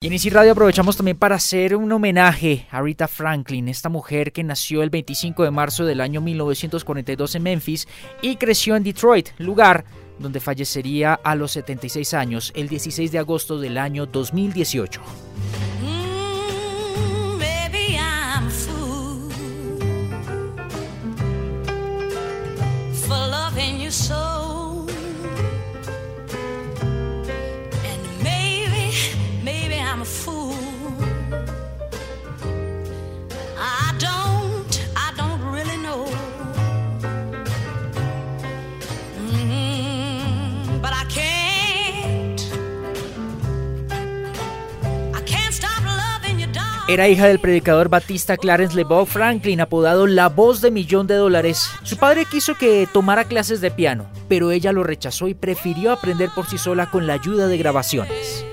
Y en Easy Radio aprovechamos también para hacer un homenaje a Rita Franklin, esta mujer que nació el 25 de marzo del año 1942 en Memphis y creció en Detroit, lugar donde fallecería a los 76 años el 16 de agosto del año 2018. Mm, Era hija del predicador batista Clarence LeBow Franklin, apodado la voz de millón de dólares. Su padre quiso que tomara clases de piano, pero ella lo rechazó y prefirió aprender por sí sola con la ayuda de grabaciones.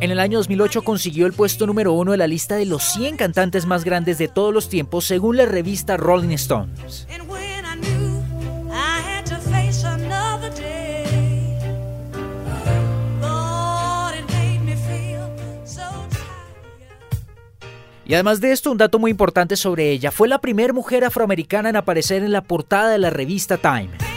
En el año 2008 consiguió el puesto número uno de la lista de los 100 cantantes más grandes de todos los tiempos según la revista Rolling Stones. Y además de esto, un dato muy importante sobre ella, fue la primera mujer afroamericana en aparecer en la portada de la revista Time.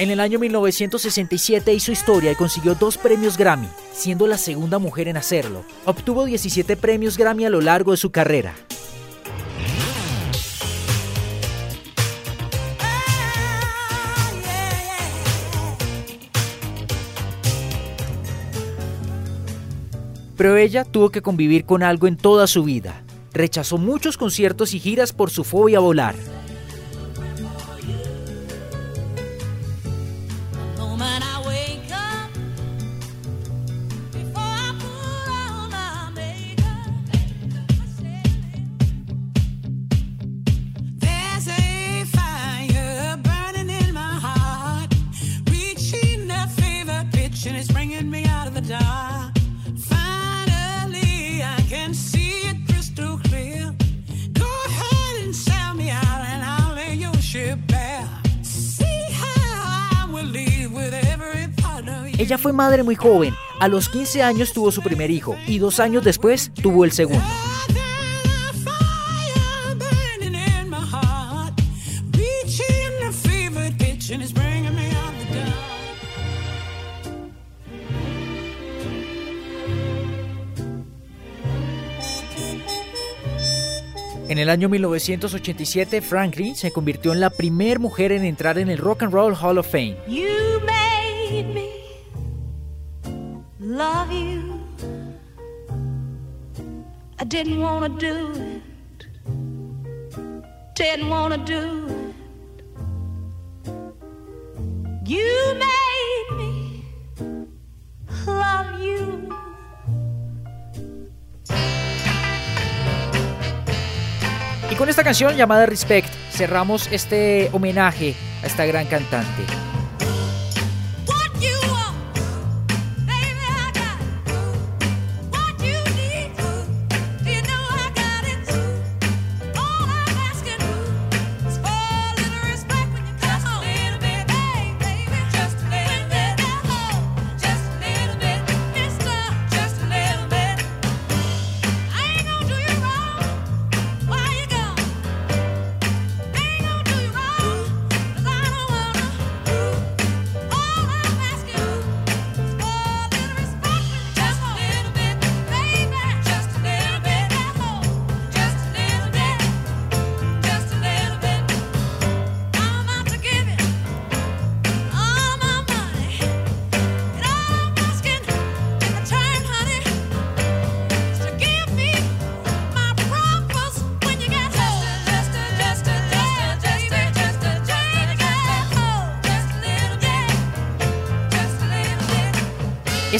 En el año 1967 hizo historia y consiguió dos premios Grammy, siendo la segunda mujer en hacerlo. Obtuvo 17 premios Grammy a lo largo de su carrera. Pero ella tuvo que convivir con algo en toda su vida. Rechazó muchos conciertos y giras por su fobia a volar. Ella fue madre muy joven. A los 15 años tuvo su primer hijo y dos años después tuvo el segundo. En el año 1987, Franklin se convirtió en la primera mujer en entrar en el Rock and Roll Hall of Fame. Love you. I didn't want to do it. Didn't want to do it. You made me love you. Y con esta canción llamada Respect cerramos este homenaje a esta gran cantante.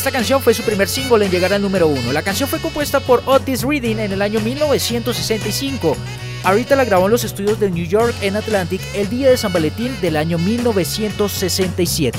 Esta canción fue su primer single en llegar al número uno. La canción fue compuesta por Otis Reading en el año 1965. Ahorita la grabó en los estudios de New York en Atlantic el día de San Valentín del año 1967.